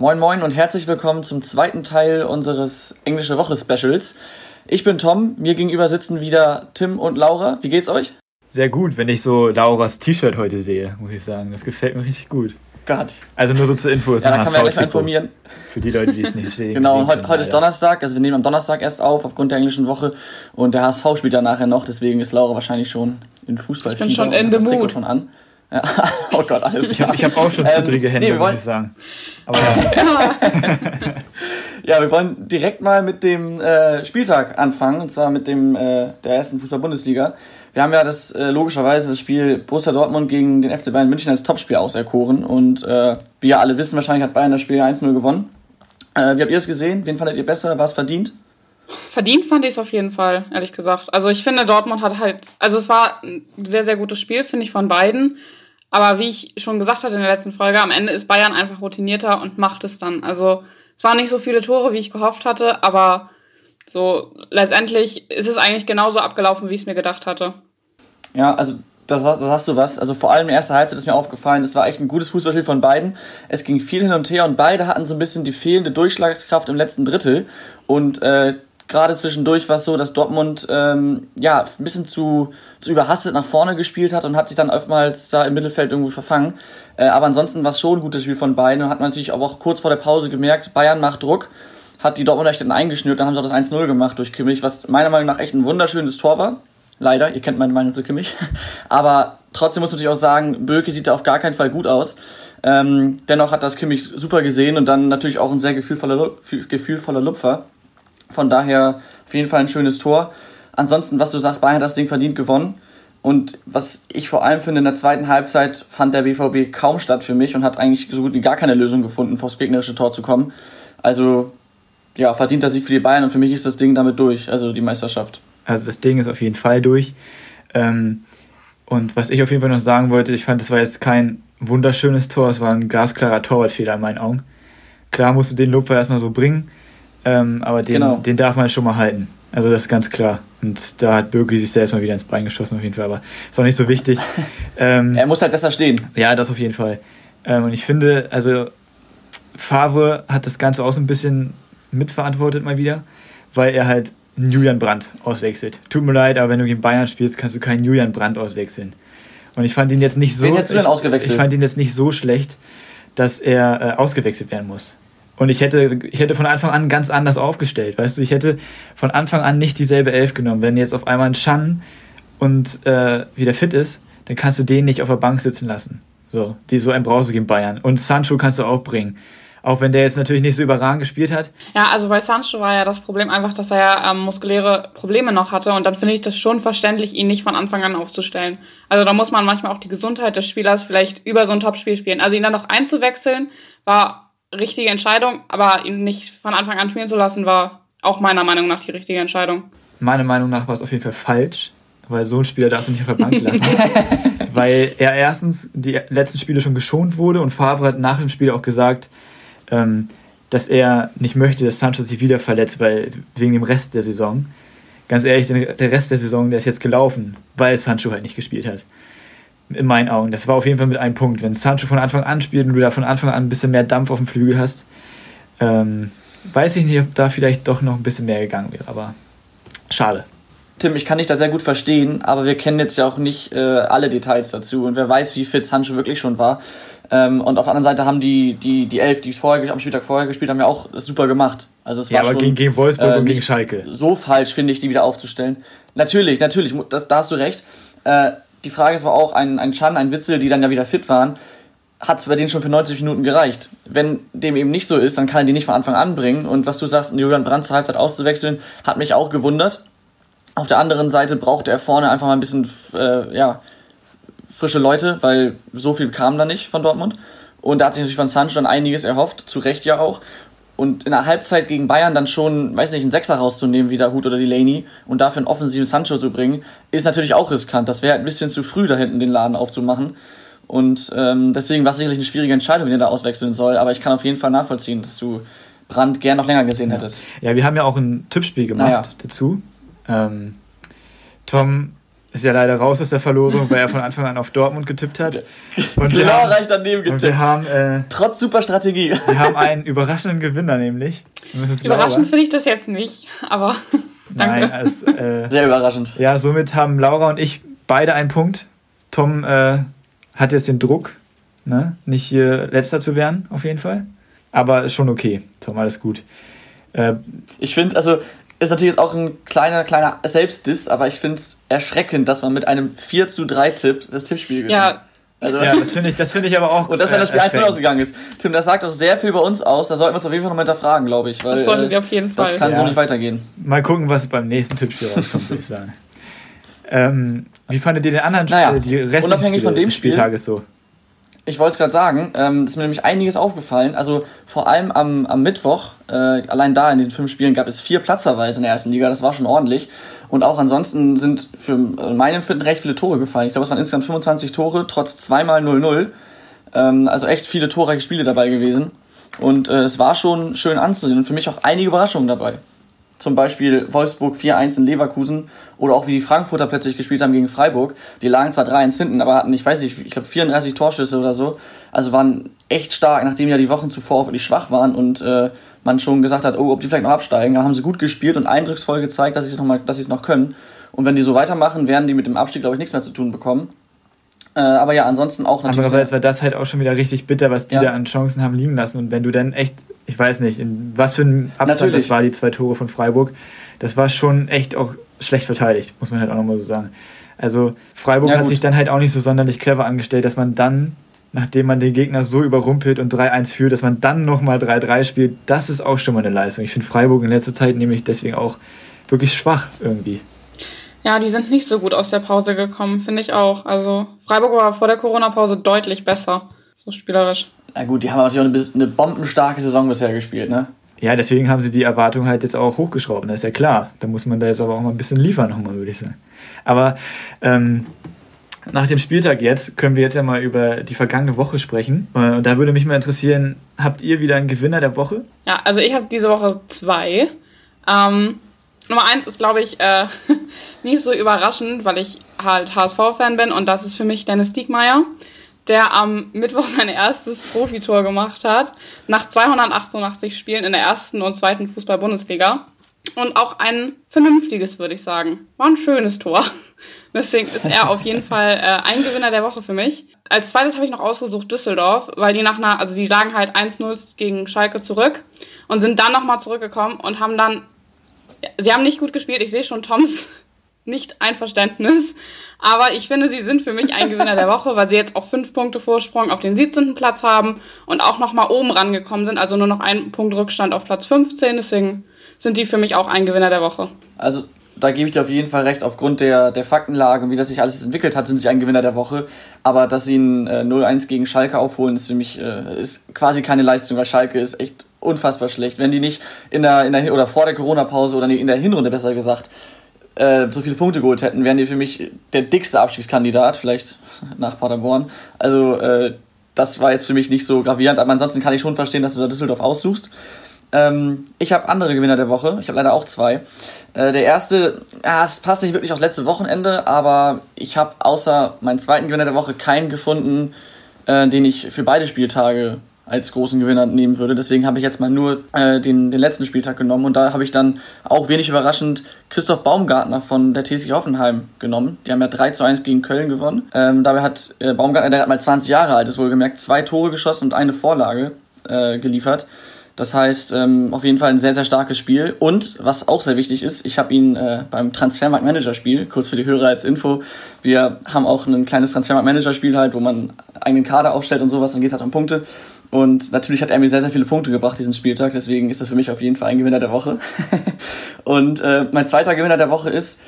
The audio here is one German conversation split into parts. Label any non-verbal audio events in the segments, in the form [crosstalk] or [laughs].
Moin Moin und herzlich willkommen zum zweiten Teil unseres Englische Woche Specials. Ich bin Tom, mir gegenüber sitzen wieder Tim und Laura. Wie geht's euch? Sehr gut, wenn ich so Lauras T-Shirt heute sehe, muss ich sagen. Das gefällt mir richtig gut. Gott. Also nur so zur Info, ist ja, ein HSV ja informieren. Für die Leute, die es nicht sehen. [laughs] genau, heute, heute ist Donnerstag, also wir nehmen am Donnerstag erst auf, aufgrund der englischen Woche. Und der HSV spielt ja nachher noch, deswegen ist Laura wahrscheinlich schon in Fußball. Ich bin schon the mood. Schon an. Ja. [laughs] Oh Gott, alles klar. Ich habe hab auch schon zittrige ähm, Hände, nee, wollen... muss ich sagen. Aber [laughs] ja. ja, wir wollen direkt mal mit dem äh, Spieltag anfangen, und zwar mit dem äh, der ersten Fußball-Bundesliga. Wir haben ja das äh, logischerweise das Spiel Borussia Dortmund gegen den FC Bayern München als Topspiel auserkoren und äh, wie ja alle wissen, wahrscheinlich hat Bayern das Spiel 1-0 gewonnen. Äh, wie habt ihr es gesehen? Wen fandet ihr besser? War es verdient? Verdient fand ich es auf jeden Fall, ehrlich gesagt. Also ich finde, Dortmund hat halt, also es war ein sehr, sehr gutes Spiel, finde ich, von beiden. Aber wie ich schon gesagt hatte in der letzten Folge, am Ende ist Bayern einfach routinierter und macht es dann. Also es waren nicht so viele Tore, wie ich gehofft hatte, aber so letztendlich ist es eigentlich genauso abgelaufen, wie ich es mir gedacht hatte. Ja, also das, das hast du was. Also vor allem in der ersten Halbzeit ist mir aufgefallen, das war echt ein gutes Fußballspiel von beiden. Es ging viel hin und her und beide hatten so ein bisschen die fehlende Durchschlagskraft im letzten Drittel. Und äh, gerade zwischendurch war es so, dass Dortmund ähm, ja ein bisschen zu, zu überhastet nach vorne gespielt hat und hat sich dann oftmals da im Mittelfeld irgendwo verfangen. Äh, aber ansonsten war es schon ein gutes Spiel von beiden und hat man natürlich auch kurz vor der Pause gemerkt, Bayern macht Druck, hat die Dortmunder echt dann eingeschnürt, dann haben sie auch das 1-0 gemacht durch Kimmich, was meiner Meinung nach echt ein wunderschönes Tor war. Leider, ihr kennt meine Meinung zu Kimmich. [laughs] Aber trotzdem muss man natürlich auch sagen, Böke sieht da auf gar keinen Fall gut aus. Ähm, dennoch hat das Kimmich super gesehen und dann natürlich auch ein sehr gefühlvoller, gefühlvoller Lupfer. Von daher auf jeden Fall ein schönes Tor. Ansonsten, was du sagst, Bayern hat das Ding verdient gewonnen. Und was ich vor allem finde, in der zweiten Halbzeit fand der BVB kaum statt für mich und hat eigentlich so gut wie gar keine Lösung gefunden, vors gegnerische Tor zu kommen. Also, ja, verdienter Sieg für die Bayern und für mich ist das Ding damit durch, also die Meisterschaft. Also, das Ding ist auf jeden Fall durch. Ähm, und was ich auf jeden Fall noch sagen wollte, ich fand, das war jetzt kein wunderschönes Tor, es war ein glasklarer Torwartfehler in meinen Augen. Klar musst du den Lupfer erstmal so bringen, ähm, aber den, genau. den darf man schon mal halten. Also das ist ganz klar. Und da hat Birki sich selbst mal wieder ins Bein geschossen auf jeden Fall, aber ist auch nicht so wichtig. [laughs] ähm, er muss halt besser stehen. Ja, das auf jeden Fall. Ähm, und ich finde, also Favre hat das Ganze auch so ein bisschen mitverantwortet mal wieder, weil er halt Julian Brandt auswechselt. Tut mir leid, aber wenn du gegen Bayern spielst, kannst du keinen Julian Brandt auswechseln. Und ich fand ihn jetzt nicht so. Wen hättest du denn ausgewechselt? Ich, ich fand ihn jetzt nicht so schlecht, dass er äh, ausgewechselt werden muss. Und ich hätte, ich hätte von Anfang an ganz anders aufgestellt, weißt du, ich hätte von Anfang an nicht dieselbe Elf genommen. Wenn jetzt auf einmal ein Chan und äh, wieder fit ist, dann kannst du den nicht auf der Bank sitzen lassen. So, die so ein Brause gegen Bayern. Und Sancho kannst du auch bringen. Auch wenn der jetzt natürlich nicht so überragend gespielt hat. Ja, also bei Sancho war ja das Problem einfach, dass er ja ähm, muskuläre Probleme noch hatte. Und dann finde ich das schon verständlich, ihn nicht von Anfang an aufzustellen. Also da muss man manchmal auch die Gesundheit des Spielers vielleicht über so ein Topspiel spielen. Also ihn dann noch einzuwechseln, war richtige Entscheidung, aber ihn nicht von Anfang an spielen zu lassen, war auch meiner Meinung nach die richtige Entscheidung. Meiner Meinung nach war es auf jeden Fall falsch, weil so ein Spieler darfst du nicht auf der Bank lassen. [laughs] weil er erstens die letzten Spiele schon geschont wurde und Favre hat nach dem Spiel auch gesagt, ähm, dass er nicht möchte, dass Sanchez sich wieder verletzt, weil wegen dem Rest der Saison. Ganz ehrlich, der Rest der Saison, der ist jetzt gelaufen, weil Sancho halt nicht gespielt hat in meinen Augen. Das war auf jeden Fall mit einem Punkt. Wenn Sancho von Anfang an spielt und du da von Anfang an ein bisschen mehr Dampf auf dem Flügel hast, ähm, weiß ich nicht, ob da vielleicht doch noch ein bisschen mehr gegangen wäre, aber schade. Tim, ich kann dich da sehr gut verstehen, aber wir kennen jetzt ja auch nicht äh, alle Details dazu und wer weiß, wie fit Sancho wirklich schon war. Ähm, und auf der anderen Seite haben die, die, die Elf, die vorher, am Spieltag vorher gespielt haben, ja auch super gemacht. Also es ja, aber schon, gegen, gegen Wolfsburg äh, und gegen Schalke. So falsch finde ich, die wieder aufzustellen. Natürlich, natürlich, das, da hast du recht. Äh, die Frage ist aber auch, ein, ein Chan, ein Witzel, die dann ja wieder fit waren, hat es bei denen schon für 90 Minuten gereicht. Wenn dem eben nicht so ist, dann kann er die nicht von Anfang an bringen. Und was du sagst, Julian Brandt zur Halbzeit auszuwechseln, hat mich auch gewundert. Auf der anderen Seite brauchte er vorne einfach mal ein bisschen äh, ja, frische Leute, weil so viel kam da nicht von Dortmund. Und da hat sich natürlich von Sancho dann einiges erhofft, zu Recht ja auch. Und in der Halbzeit gegen Bayern dann schon, weiß nicht, einen Sechser rauszunehmen, wie der Hut oder Delaney, und dafür einen offensiven Sancho zu bringen, ist natürlich auch riskant. Das wäre halt ein bisschen zu früh, da hinten den Laden aufzumachen. Und ähm, deswegen war es sicherlich eine schwierige Entscheidung, wenn er da auswechseln soll. Aber ich kann auf jeden Fall nachvollziehen, dass du Brand gern noch länger gesehen hättest. Ja, wir haben ja auch ein Tippspiel gemacht naja. dazu. Ähm, Tom ist ja leider raus aus der Verlosung, weil er von Anfang an auf Dortmund getippt hat. [laughs] Und genau, haben, reicht daneben getippt. Und wir haben, äh, Trotz super Strategie. Wir haben einen überraschenden Gewinner nämlich. Überraschend finde ich das jetzt nicht, aber [laughs] danke. Nein, also, äh, Sehr überraschend. Ja, somit haben Laura und ich beide einen Punkt. Tom äh, hat jetzt den Druck, ne? nicht hier letzter zu werden, auf jeden Fall. Aber ist schon okay, Tom, alles gut. Äh, ich finde, also ist natürlich jetzt auch ein kleiner, kleiner Selbstdiss, aber ich finde es erschreckend, dass man mit einem 4 zu 3 Tipp das Tippspiel gewinnt. Ja. Also, ja, das finde ich, find ich aber auch. [laughs] Und dass wenn das Spiel 1 ausgegangen ist. Tim, das sagt auch sehr viel über uns aus. Da sollten wir uns auf jeden Fall nochmal hinterfragen, glaube ich. Weil, das solltet ihr auf jeden Fall. Das kann ja. so nicht weitergehen. Mal gucken, was beim nächsten Tippspiel rauskommt, würde ich sagen. Ähm, wie fandet ihr den anderen naja, Spiel, die restlichen unabhängig Spiele von dem Spiel, Spieltages so? Ich wollte es gerade sagen, ähm, ist mir nämlich einiges aufgefallen. Also vor allem am, am Mittwoch, äh, allein da in den fünf Spielen gab es vier Platzverweise in der ersten Liga, das war schon ordentlich. Und auch ansonsten sind für meinen Empfinden recht viele Tore gefallen. Ich glaube, es waren insgesamt 25 Tore, trotz zweimal 0-0. Ähm, also echt viele torreiche Spiele dabei gewesen. Und äh, es war schon schön anzusehen und für mich auch einige Überraschungen dabei zum Beispiel Wolfsburg 4-1 in Leverkusen oder auch wie die Frankfurter plötzlich gespielt haben gegen Freiburg. Die lagen zwar 3-1 hinten, aber hatten, ich weiß nicht, ich glaube 34 Torschüsse oder so. Also waren echt stark, nachdem ja die Wochen zuvor auch wirklich schwach waren und äh, man schon gesagt hat, oh, ob die vielleicht noch absteigen. Da haben sie gut gespielt und eindrucksvoll gezeigt, dass sie es noch, mal, dass sie es noch können. Und wenn die so weitermachen, werden die mit dem Abstieg, glaube ich, nichts mehr zu tun bekommen. Äh, aber ja, ansonsten auch natürlich. Andererseits war das halt auch schon wieder richtig bitter, was die ja. da an Chancen haben liegen lassen. Und wenn du dann echt, ich weiß nicht, in was für ein Abstand natürlich. das war, die zwei Tore von Freiburg, das war schon echt auch schlecht verteidigt, muss man halt auch nochmal so sagen. Also Freiburg ja, hat sich dann halt auch nicht so sonderlich clever angestellt, dass man dann, nachdem man den Gegner so überrumpelt und 3-1 führt, dass man dann nochmal 3-3 spielt, das ist auch schon mal eine Leistung. Ich finde Freiburg in letzter Zeit nämlich deswegen auch wirklich schwach irgendwie. Ja, die sind nicht so gut aus der Pause gekommen, finde ich auch. Also Freiburg war vor der Corona-Pause deutlich besser, so spielerisch. Na gut, die haben natürlich auch eine, eine bombenstarke Saison bisher gespielt, ne? Ja, deswegen haben sie die Erwartung halt jetzt auch hochgeschraubt, das ist ja klar. Da muss man da jetzt aber auch mal ein bisschen liefern nochmal, würde ich sagen. Aber ähm, nach dem Spieltag jetzt können wir jetzt ja mal über die vergangene Woche sprechen. Äh, und da würde mich mal interessieren, habt ihr wieder einen Gewinner der Woche? Ja, also ich habe diese Woche zwei. Ähm, Nummer eins ist, glaube ich, äh, [laughs] nicht so überraschend, weil ich halt HSV-Fan bin und das ist für mich Dennis Diekmeyer, der am Mittwoch sein erstes Profitor gemacht hat, nach 288 Spielen in der ersten und zweiten Fußball-Bundesliga. Und auch ein vernünftiges, würde ich sagen. War ein schönes Tor. [laughs] Deswegen ist er auf jeden Fall äh, ein Gewinner der Woche für mich. Als zweites habe ich noch ausgesucht Düsseldorf, weil die nach einer, also die lagen halt 1-0 gegen Schalke zurück und sind dann nochmal zurückgekommen und haben dann sie haben nicht gut gespielt. Ich sehe schon Toms Nicht-Einverständnis. Aber ich finde, sie sind für mich ein Gewinner der Woche, weil sie jetzt auch fünf Punkte Vorsprung auf den 17. Platz haben und auch nochmal oben rangekommen sind. Also nur noch ein Punkt Rückstand auf Platz 15. Deswegen sind sie für mich auch ein Gewinner der Woche. Also da gebe ich dir auf jeden Fall recht. Aufgrund der, der Faktenlage und wie das sich alles entwickelt hat, sind sie ein Gewinner der Woche. Aber dass sie ein äh, 0-1 gegen Schalke aufholen, ist für mich äh, ist quasi keine Leistung, weil Schalke ist echt unfassbar schlecht. Wenn die nicht in der, in der oder vor der Corona-Pause oder in der Hinrunde besser gesagt äh, so viele Punkte geholt hätten, wären die für mich der dickste Abstiegskandidat, vielleicht nach Paderborn. Also äh, das war jetzt für mich nicht so gravierend, aber ansonsten kann ich schon verstehen, dass du da Düsseldorf aussuchst. Ähm, ich habe andere Gewinner der Woche. Ich habe leider auch zwei. Äh, der erste, ja, es passt nicht wirklich aufs letzte Wochenende, aber ich habe außer meinen zweiten Gewinner der Woche keinen gefunden, äh, den ich für beide Spieltage als großen Gewinner nehmen würde. Deswegen habe ich jetzt mal nur äh, den, den letzten Spieltag genommen und da habe ich dann auch wenig überraschend Christoph Baumgartner von der TSG Hoffenheim genommen. Die haben ja 3 zu 1 gegen Köln gewonnen. Ähm, dabei hat äh, Baumgartner, der hat mal 20 Jahre alt ist, wohlgemerkt, zwei Tore geschossen und eine Vorlage äh, geliefert. Das heißt, ähm, auf jeden Fall ein sehr, sehr starkes Spiel. Und was auch sehr wichtig ist, ich habe ihn äh, beim Transfermarkt Manager Spiel, kurz für die Hörer als Info, wir haben auch ein kleines Transfermarkt Manager Spiel halt, wo man eigenen Kader aufstellt und sowas, dann geht halt um Punkte. Und natürlich hat er mir sehr, sehr viele Punkte gebracht diesen Spieltag, deswegen ist er für mich auf jeden Fall ein Gewinner der Woche. [laughs] und äh, mein zweiter Gewinner der Woche ist,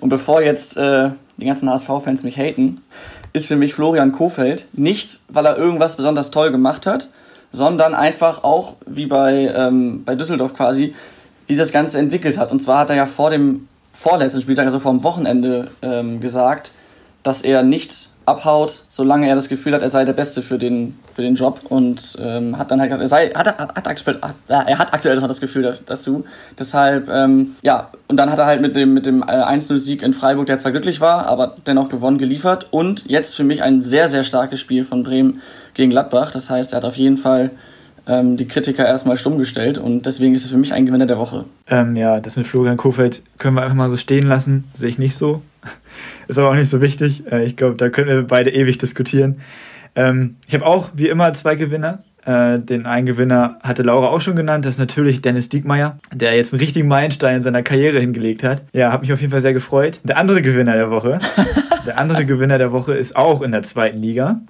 und bevor jetzt äh, die ganzen HSV-Fans mich haten, ist für mich Florian Kofeld. Nicht, weil er irgendwas besonders toll gemacht hat, sondern einfach auch, wie bei, ähm, bei Düsseldorf quasi, wie das Ganze entwickelt hat. Und zwar hat er ja vor dem vorletzten Spieltag, also vor dem Wochenende, ähm, gesagt, dass er nicht abhaut, solange er das Gefühl hat, er sei der Beste für den, für den Job und ähm, hat dann halt er, sei, hat, hat, aktuell, er hat aktuell das Gefühl dazu. Deshalb, ähm, ja, und dann hat er halt mit dem, mit dem 1-0-Sieg äh, in Freiburg, der zwar glücklich war, aber dennoch gewonnen, geliefert und jetzt für mich ein sehr, sehr starkes Spiel von Bremen gegen Gladbach. Das heißt, er hat auf jeden Fall ähm, die Kritiker erstmal stumm gestellt und deswegen ist es für mich ein Gewinner der Woche. Ähm, ja, das mit Florian Kofeld können wir einfach mal so stehen lassen, sehe ich nicht so. Ist aber auch nicht so wichtig. Äh, ich glaube, da können wir beide ewig diskutieren. Ähm, ich habe auch wie immer zwei Gewinner. Äh, den einen Gewinner hatte Laura auch schon genannt, das ist natürlich Dennis Diekmeyer, der jetzt einen richtigen Meilenstein in seiner Karriere hingelegt hat. Ja, hat mich auf jeden Fall sehr gefreut. Der andere Gewinner der Woche, [laughs] der andere Gewinner der Woche ist auch in der zweiten Liga.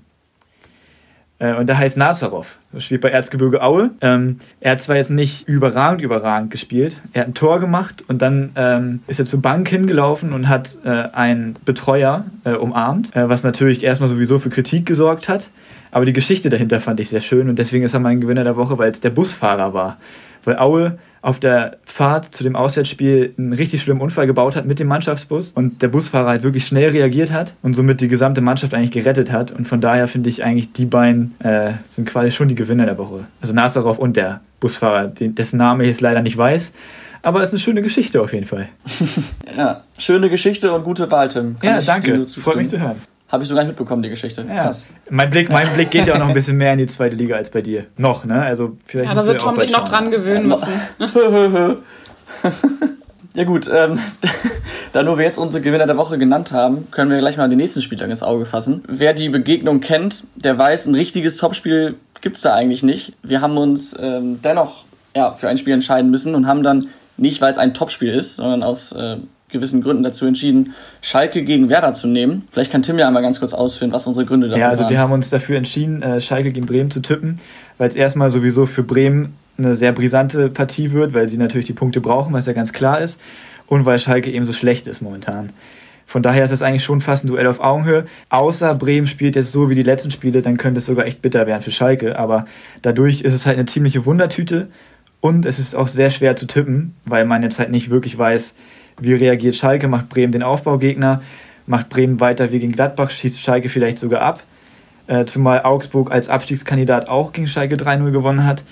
Äh, und der heißt Nazarov. Er spielt bei Erzgebirge Aue. Ähm, er hat zwar jetzt nicht überragend, überragend gespielt. Er hat ein Tor gemacht und dann ähm, ist er zur Bank hingelaufen und hat äh, einen Betreuer äh, umarmt, äh, was natürlich erstmal sowieso für Kritik gesorgt hat. Aber die Geschichte dahinter fand ich sehr schön und deswegen ist er mein Gewinner der Woche, weil es der Busfahrer war. Weil Aue auf der Fahrt zu dem Auswärtsspiel einen richtig schlimmen Unfall gebaut hat mit dem Mannschaftsbus und der Busfahrer halt wirklich schnell reagiert hat und somit die gesamte Mannschaft eigentlich gerettet hat. Und von daher finde ich eigentlich, die beiden äh, sind quasi schon die Gewinner der Woche. Also Nazarov und der Busfahrer, dessen Name ich jetzt leider nicht weiß. Aber es ist eine schöne Geschichte auf jeden Fall. [laughs] ja, schöne Geschichte und gute Wahl, Tim. Kann ja, danke. Freut mich zu hören. Habe ich so gar nicht mitbekommen, die Geschichte. Ja. Krass. Mein Blick, mein Blick geht ja auch noch ein bisschen mehr in die zweite Liga als bei dir. Noch, ne? Also vielleicht ja, da wird Tom sich noch dran gewöhnen müssen. [laughs] ja gut, ähm, [laughs] da nur wir jetzt unsere Gewinner der Woche genannt haben, können wir gleich mal den nächsten Spieltag ins Auge fassen. Wer die Begegnung kennt, der weiß, ein richtiges Topspiel gibt es da eigentlich nicht. Wir haben uns ähm, dennoch ja, für ein Spiel entscheiden müssen und haben dann nicht, weil es ein Topspiel ist, sondern aus äh, gewissen Gründen dazu entschieden, Schalke gegen Werder zu nehmen. Vielleicht kann Tim ja einmal ganz kurz ausführen, was unsere Gründe dafür waren. Ja, also waren. wir haben uns dafür entschieden, äh, Schalke gegen Bremen zu tippen, weil es erstmal sowieso für Bremen eine sehr brisante Partie wird, weil sie natürlich die Punkte brauchen, was ja ganz klar ist, und weil Schalke eben so schlecht ist momentan. Von daher ist es eigentlich schon fast ein Duell auf Augenhöhe. Außer Bremen spielt jetzt so wie die letzten Spiele, dann könnte es sogar echt bitter werden für Schalke. Aber dadurch ist es halt eine ziemliche Wundertüte und es ist auch sehr schwer zu tippen, weil man jetzt halt nicht wirklich weiß, wie reagiert Schalke? Macht Bremen den Aufbaugegner? Macht Bremen weiter wie gegen Gladbach? Schießt Schalke vielleicht sogar ab? Äh, zumal Augsburg als Abstiegskandidat auch gegen Schalke 3-0 gewonnen hat.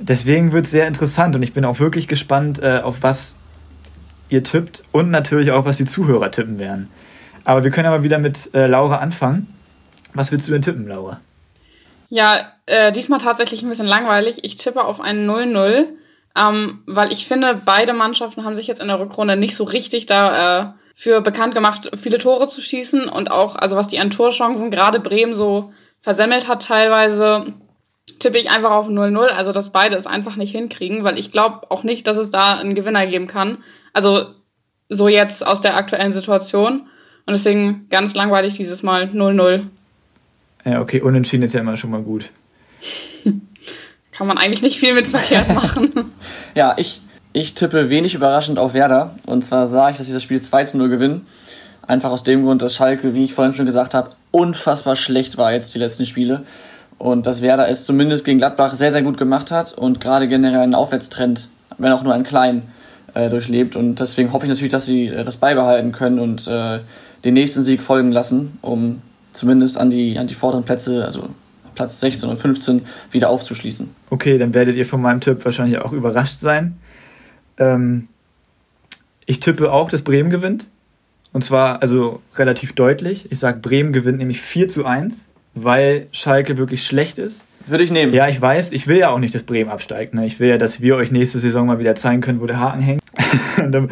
Deswegen wird es sehr interessant und ich bin auch wirklich gespannt, äh, auf was ihr tippt und natürlich auch, was die Zuhörer tippen werden. Aber wir können aber wieder mit äh, Laura anfangen. Was willst du denn tippen, Laura? Ja, äh, diesmal tatsächlich ein bisschen langweilig. Ich tippe auf einen 0-0 ähm, weil ich finde, beide Mannschaften haben sich jetzt in der Rückrunde nicht so richtig da äh, für bekannt gemacht, viele Tore zu schießen und auch, also was die an Torchancen gerade Bremen so versemmelt hat teilweise, tippe ich einfach auf 0-0, also dass beide es einfach nicht hinkriegen, weil ich glaube auch nicht, dass es da einen Gewinner geben kann. Also so jetzt aus der aktuellen Situation. Und deswegen ganz langweilig dieses Mal 0-0. Ja, okay, unentschieden ist ja immer schon mal gut. [laughs] kann man eigentlich nicht viel mit verkehrt [laughs] machen. ja, ich, ich tippe wenig überraschend auf Werder. Und zwar sage ich, dass sie das Spiel 2 zu 0 gewinnen. Einfach aus dem Grund, dass Schalke, wie ich vorhin schon gesagt habe, unfassbar schlecht war jetzt die letzten Spiele. Und dass Werder es zumindest gegen Gladbach sehr, sehr gut gemacht hat und gerade generell einen Aufwärtstrend, wenn auch nur einen kleinen, äh, durchlebt. Und deswegen hoffe ich natürlich, dass sie äh, das beibehalten können und äh, den nächsten Sieg folgen lassen, um zumindest an die, an die vorderen Plätze, also Platz 16 und 15 wieder aufzuschließen. Okay, dann werdet ihr von meinem Tipp wahrscheinlich auch überrascht sein. Ähm, ich tippe auch, dass Bremen gewinnt. Und zwar also relativ deutlich. Ich sage, Bremen gewinnt nämlich 4 zu 1, weil Schalke wirklich schlecht ist. Würde ich nehmen. Ja, ich weiß, ich will ja auch nicht, dass Bremen absteigt. Ne? Ich will ja, dass wir euch nächste Saison mal wieder zeigen können, wo der Haken hängt. [laughs] dann,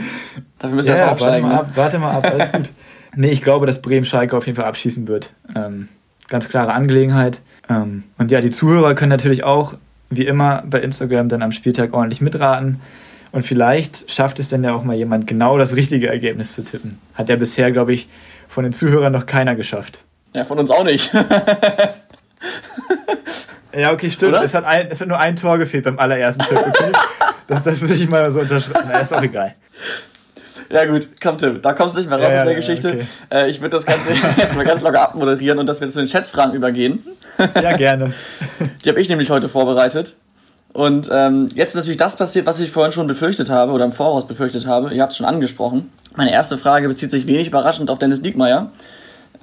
Dafür müssen wir ja, aufsteigen. Warte mal ne? ab, warte mal ab, alles gut. Nee, ich glaube, dass Bremen Schalke auf jeden Fall abschießen wird. Ähm, ganz klare Angelegenheit. Ähm, und ja, die Zuhörer können natürlich auch, wie immer, bei Instagram dann am Spieltag ordentlich mitraten. Und vielleicht schafft es dann ja auch mal jemand, genau das richtige Ergebnis zu tippen. Hat ja bisher, glaube ich, von den Zuhörern noch keiner geschafft. Ja, von uns auch nicht. [laughs] ja, okay, stimmt. Es hat, ein, es hat nur ein Tor gefehlt beim allerersten Tipp. Okay? [laughs] das, das will ich mal so unterschreiben. Na, ist auch egal. Ja gut, komm Tim, da kommst du nicht mehr raus ja, aus der ja, Geschichte. Okay. Äh, ich würde das Ganze [laughs] jetzt mal ganz locker abmoderieren und dass wir zu den Schätzfragen übergehen. [laughs] Ja, gerne. [laughs] Die habe ich nämlich heute vorbereitet. Und ähm, jetzt ist natürlich das passiert, was ich vorhin schon befürchtet habe oder im Voraus befürchtet habe. Ihr habt es schon angesprochen. Meine erste Frage bezieht sich wenig überraschend auf Dennis Diekmeyer.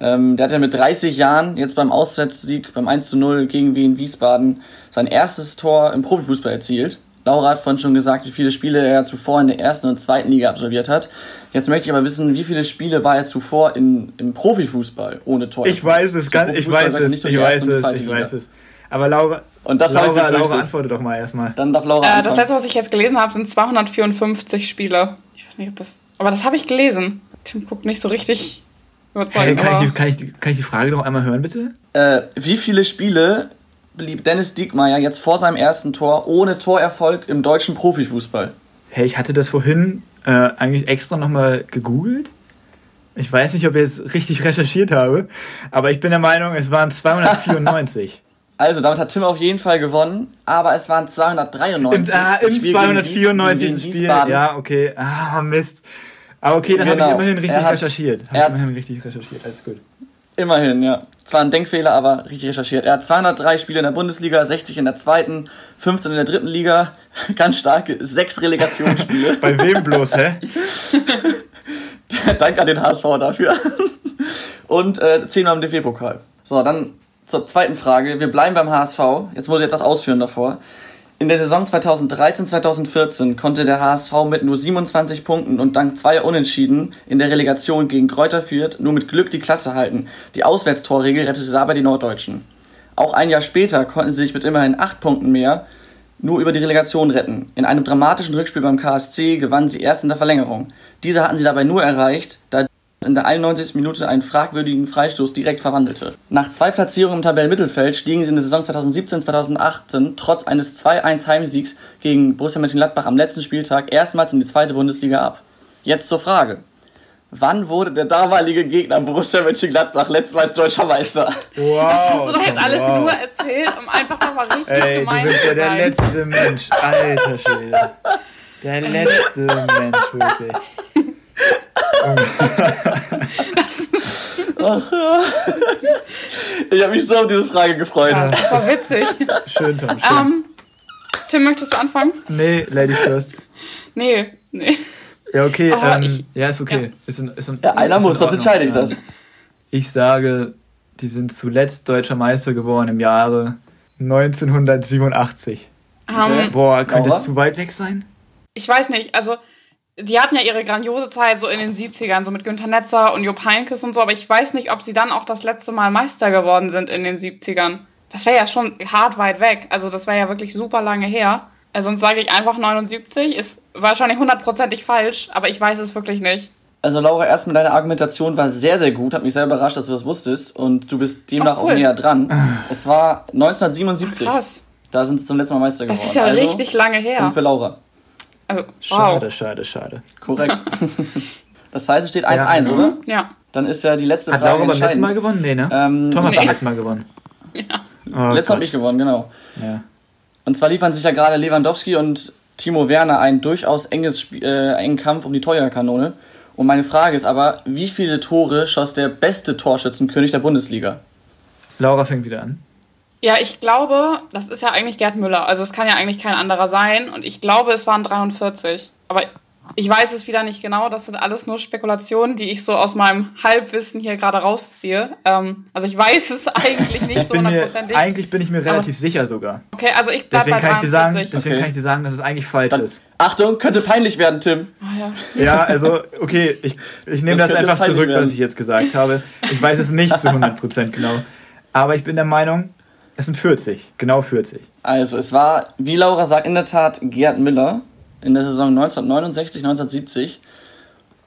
Ähm, der hat ja mit 30 Jahren jetzt beim Auswärtssieg, beim 1 zu 0 gegen Wien Wiesbaden, sein erstes Tor im Profifußball erzielt. Laura hat vorhin schon gesagt, wie viele Spiele er zuvor in der ersten und zweiten Liga absolviert hat. Jetzt möchte ich aber wissen, wie viele Spiele war er zuvor in, im Profifußball ohne Tor? Ich weiß es, ganz, ich weiß es, ich weiß es, ich weiß es. Aber Laura, und das Laura, Laura antworte doch mal erstmal. Dann darf Laura äh, anfangen. Das letzte, was ich jetzt gelesen habe, sind 254 Spiele. Ich weiß nicht, ob das. Aber das habe ich gelesen. Tim guckt nicht so richtig überzeugt. Hey, kann, aber- ich die, kann, ich die, kann ich die Frage noch einmal hören, bitte? Äh, wie viele Spiele blieb Dennis Diekmeyer jetzt vor seinem ersten Tor ohne Torerfolg im deutschen Profifußball? Hey, ich hatte das vorhin äh, eigentlich extra nochmal gegoogelt. Ich weiß nicht, ob ich es richtig recherchiert habe, aber ich bin der Meinung, es waren 294. [laughs] Also, damit hat Tim auf jeden Fall gewonnen, aber es waren 293. Im, ah, im Spiel gegen 294. Wies- Spiel. Wiesbaden. Ja, okay. Ah, Mist. Aber okay, dann habe Genau. ich immerhin richtig hat- recherchiert. Hab er ich immerhin richtig recherchiert. Alles gut. Immerhin, ja. Zwar ein Denkfehler, aber richtig recherchiert. Er hat 203 Spiele in der Bundesliga, 60 in der zweiten, 15 in der dritten Liga. [laughs] Ganz starke, sechs Relegationsspiele. Bei wem bloß, hä? [laughs] Danke an den HSV dafür. [laughs] Und äh, 10 Mal im DFB-Pokal. So, dann zur zweiten Frage. Wir bleiben beim HSV. Jetzt muss ich etwas ausführen davor. In der Saison 2013-2014 konnte der HSV mit nur 27 Punkten und dank zweier Unentschieden in der Relegation gegen Kräuter Fürth nur mit Glück die Klasse halten. Die Auswärtstorregel rettete dabei die Norddeutschen. Auch ein Jahr später konnten sie sich mit immerhin 8 Punkten mehr nur über die Relegation retten. In einem dramatischen Rückspiel beim KSC gewannen sie erst in der Verlängerung. Diese hatten sie dabei nur erreicht, da in der 91. Minute einen fragwürdigen Freistoß direkt verwandelte. Nach zwei Platzierungen im Tabellenmittelfeld stiegen sie in der Saison 2017-2018 trotz eines 2-1 Heimsiegs gegen Borussia Mönchengladbach am letzten Spieltag erstmals in die zweite Bundesliga ab. Jetzt zur Frage. Wann wurde der damalige Gegner Borussia Mönchengladbach letztmals deutscher Meister? Wow. Das hast du doch jetzt alles wow. nur erzählt, um einfach nochmal richtig Ey, du gemein bist zu ja der sein. letzte Mensch. Alter Schwede. Der letzte Mensch, wirklich. Ich habe mich so auf diese Frage gefreut. Ja, super witzig. Schön, Tom. Schön. ähm, Tim, möchtest du anfangen? Nee, Ladies first. Nee, nee. Ja, okay. Oh, ähm, ich- ja, ist okay. ja. Ist in, ist in, Ja, einer ist muss, sonst entscheide ich das. Ich sage, die sind zuletzt deutscher Meister geworden im Jahre 1987. Ähm, Boah, könnte es zu weit weg sein? ich weiß nicht, also die hatten ja ihre grandiose Zeit so in den 70ern, so mit Günter Netzer und Jupp Heynckes und so, aber ich weiß nicht, ob sie dann auch das letzte Mal Meister geworden sind in den 70ern. Das wäre ja schon hart weit weg, also das wäre ja wirklich super lange her. Also sonst sage ich einfach 79, ist wahrscheinlich hundertprozentig falsch, aber ich weiß es wirklich nicht. Also Laura, erstmal deine Argumentation war sehr, sehr gut. Hat mich sehr überrascht, dass du das wusstest. Und du bist demnach Oh, cool. auch näher dran. [laughs] Es war 1977. Krass, Da sind sie zum letzten Mal Meister geworden. das ist ja also, richtig lange her. für Laura. Also, wow. Schade, schade, schade. Korrekt. [laughs] das heißt, es steht 1-1, Ja. oder? Ja, Dann ist ja die letzte Hat Frage Laura beim letzten Mal gewonnen? Nee, ne? Ähm, Thomas [laughs] nee. hat letztes Mal gewonnen. Ja. Oh, Letztes habe ich gewonnen, genau. Ja. Und zwar liefern sich ja gerade Lewandowski und Timo Werner einen durchaus enges Spiel, äh, engen Kampf um die Torjägerkanone. Und meine Frage ist aber, wie viele Tore schoss der beste Torschützenkönig der Bundesliga? Laura fängt wieder an. Ja, ich glaube, das ist ja eigentlich Gerd Müller. Also es kann ja eigentlich kein anderer sein. Und ich glaube, es waren 43. Aber ich weiß es wieder nicht genau. Das sind alles nur Spekulationen, die ich so aus meinem Halbwissen hier gerade rausziehe. Ähm, also ich weiß es [laughs] eigentlich nicht Ich so hundertprozentig. eigentlich bin ich mir relativ sicher sogar. Okay, also ich bleib Deswegen bei kann, ich dir sagen, 43. deswegen Okay. kann ich dir sagen, dass es eigentlich falsch Dann, ist. Achtung, könnte peinlich werden, Tim. Ah, ja. Ja, also, okay, ich, ich nehme Das das, einfach zurück, werden. was ich jetzt gesagt habe. Ich weiß es nicht zu 100% genau. Aber ich bin der Meinung, es sind 40. Genau 40. Also, es war, wie Laura sagt, in der Tat Gerd Müller in der Saison 1969, 1970.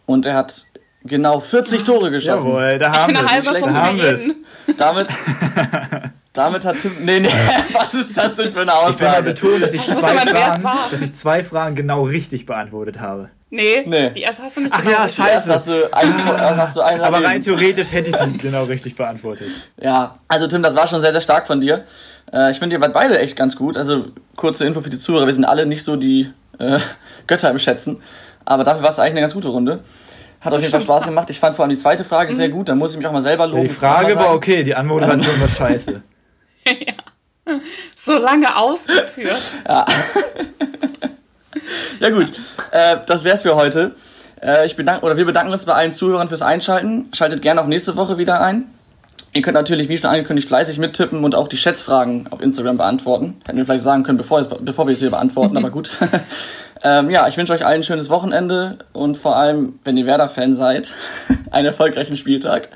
Und er hat genau 40 Tore geschossen. Jawohl, da haben wir da haben wir es. reden. Damit, damit hat Tim. Nee, nee, [laughs] was ist das denn für eine Ich will mal Aussage? betonen, dass ich, Ich zwei Fragen, dass ich zwei Fragen genau richtig beantwortet habe. Nee, Nee. die erste hast du nicht Ach genau ja, richtig. scheiße. Hast du erst hast du einen Aber rein theoretisch hätte ich sie genau richtig beantwortet. Ja, also Tim, das war schon sehr, sehr stark von dir. Äh, ich finde, ihr wart beide echt ganz gut. Also, kurze Info für die Zuhörer: Wir sind alle nicht so die äh, Götter im Schätzen. Aber dafür war es eigentlich eine ganz gute Runde. Hat auf jeden Fall. Spaß gemacht. Ich fand vor allem die zweite Frage sehr gut. Da muss ich mich auch mal selber loben. Ja, die Frage war okay, die Anmoderation war scheiße. [laughs] So lange ausgeführt. Ja, [laughs] [laughs] gut. Äh, das wär's für heute. Äh, ich bedanke, oder wir bedanken uns bei allen Zuhörern fürs Einschalten. Schaltet gerne auch nächste Woche wieder ein. Ihr könnt natürlich, wie schon angekündigt, fleißig mittippen und auch die Schätzfragen auf Instagram beantworten. Hätten wir vielleicht sagen können, bevor, es, bevor wir es hier beantworten, aber gut. [laughs] ähm, ja, ich wünsche euch allen ein schönes Wochenende und vor allem, wenn ihr Werder-Fan seid, [laughs] einen erfolgreichen Spieltag.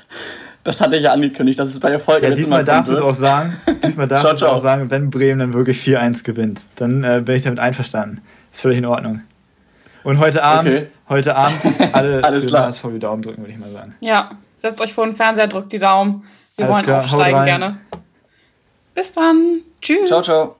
Das hatte ich ja angekündigt, dass es bei Erfolg ja, diesmal darfst du es auch sagen. Diesmal darfst du es auch sagen, wenn Bremen dann wirklich 4-1 gewinnt. Dann äh, bin ich damit einverstanden. Ist völlig in Ordnung. Und heute Abend, okay. heute Abend [laughs] alle Alles klar. HSV die Daumen drücken, würde ich mal sagen. Ja, setzt euch vor den Fernseher, drückt die Daumen. Wir Alles wollen klar, aufsteigen gerne. Bis dann. Tschüss. Ciao, ciao.